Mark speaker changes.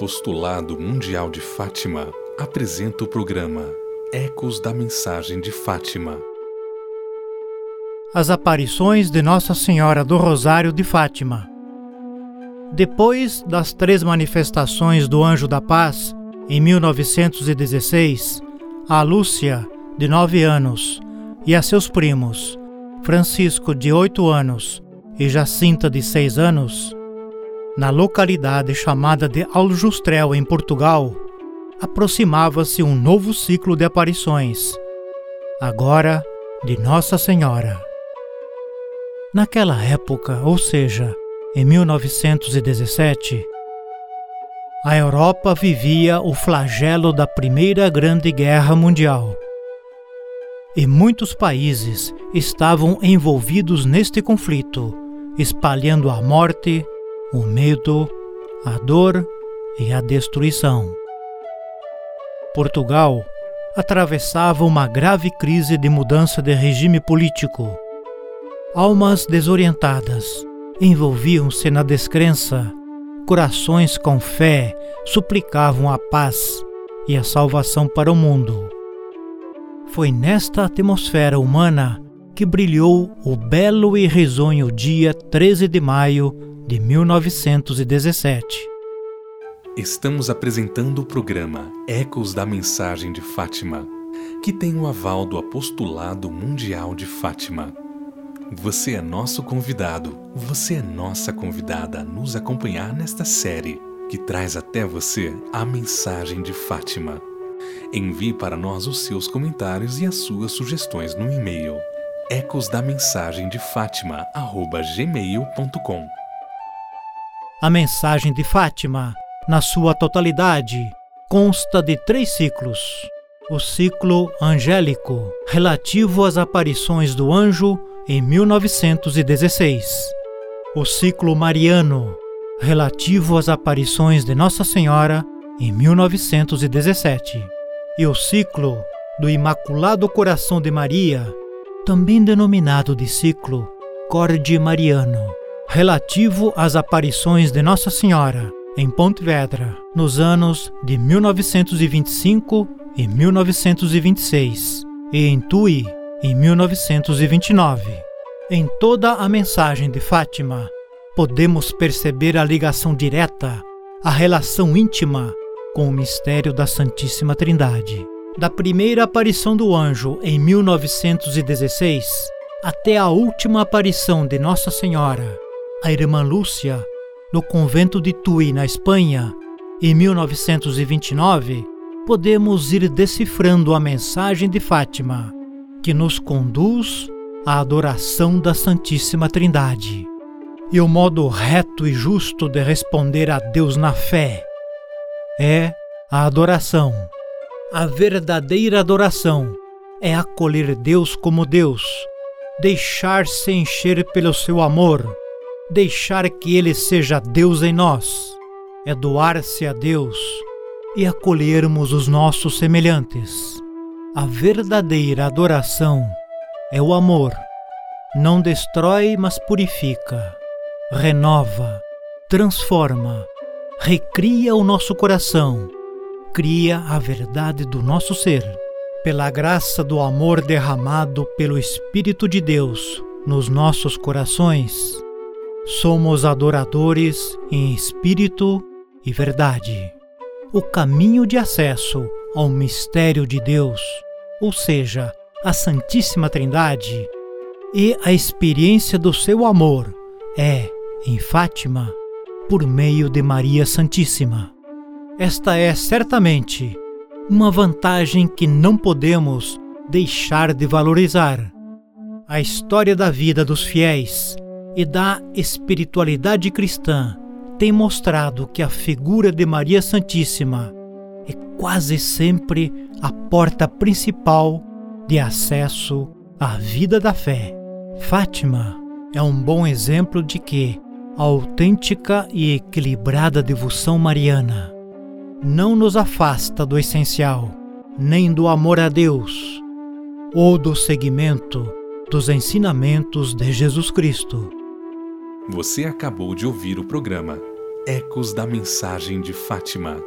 Speaker 1: Apostolado Mundial de Fátima apresenta o programa Ecos da Mensagem de Fátima.
Speaker 2: As aparições de Nossa Senhora do Rosário de Fátima. Depois das três manifestações do Anjo da Paz, em 1916, a Lúcia, de nove anos, e a seus primos, Francisco, de oito anos, e Jacinta, de seis anos, na localidade chamada de Aljustrel, em Portugal, aproximava-se um novo ciclo de aparições, agora de Nossa Senhora. Naquela época, ou seja, em 1917, a Europa vivia o flagelo da Primeira Grande Guerra Mundial. E muitos países estavam envolvidos neste conflito, espalhando a morte, o medo, a dor e a destruição. Portugal atravessava uma grave crise de mudança de regime político. Almas desorientadas envolviam-se na descrença, corações com fé suplicavam a paz e a salvação para o mundo. Foi nesta atmosfera humana que brilhou o belo e risonho dia 13 de maio de 1917.
Speaker 1: Estamos apresentando o programa Ecos da Mensagem de Fátima, que tem o aval do Apostolado Mundial de Fátima. Você é nosso convidado, você é nossa convidada a nos acompanhar nesta série que traz até você a mensagem de Fátima. Envie para nós os seus comentários e as suas sugestões no e-mail ecosdamensagem-de-fátima@gmail.com.
Speaker 2: A mensagem de Fátima, na sua totalidade, consta de três ciclos. O ciclo angélico, relativo às aparições do anjo em 1916. O ciclo mariano, relativo às aparições de Nossa Senhora em 1917. E o ciclo do Imaculado Coração de Maria, também denominado de ciclo Corde Mariano relativo às aparições de Nossa Senhora em Pontevedra nos anos de 1925 e 1926 e em Tui em 1929. Em toda a mensagem de Fátima, podemos perceber a ligação direta, a relação íntima com o mistério da Santíssima Trindade. Da primeira aparição do anjo em 1916 até a última aparição de Nossa Senhora a irmã Lúcia, no convento de Tui, na Espanha, em 1929, podemos ir decifrando a mensagem de Fátima, que nos conduz à adoração da Santíssima Trindade. E o modo reto e justo de responder a Deus na fé é a adoração. A verdadeira adoração é acolher Deus como Deus, deixar-se encher pelo seu amor deixar que Ele seja Deus em nós, é doar-se a Deus e acolhermos os nossos semelhantes. A verdadeira adoração é o amor. Não destrói, mas purifica, renova, transforma, recria o nosso coração, cria a verdade do nosso ser. Pela graça do amor derramado pelo Espírito de Deus nos nossos corações, Somos adoradores em espírito e verdade. O caminho de acesso ao mistério de Deus, ou seja, a Santíssima Trindade, e a experiência do seu amor é, em Fátima, por meio de Maria Santíssima. Esta é certamente uma vantagem que não podemos deixar de valorizar. A história da vida dos fiéis e da espiritualidade cristã tem mostrado que a figura de Maria Santíssima é quase sempre a porta principal de acesso à vida da fé. Fátima é um bom exemplo de que a autêntica e equilibrada devoção mariana não nos afasta do essencial, nem do amor a Deus, ou do seguimento dos ensinamentos de Jesus Cristo.
Speaker 1: Você acabou de ouvir o programa Ecos da Mensagem de Fátima.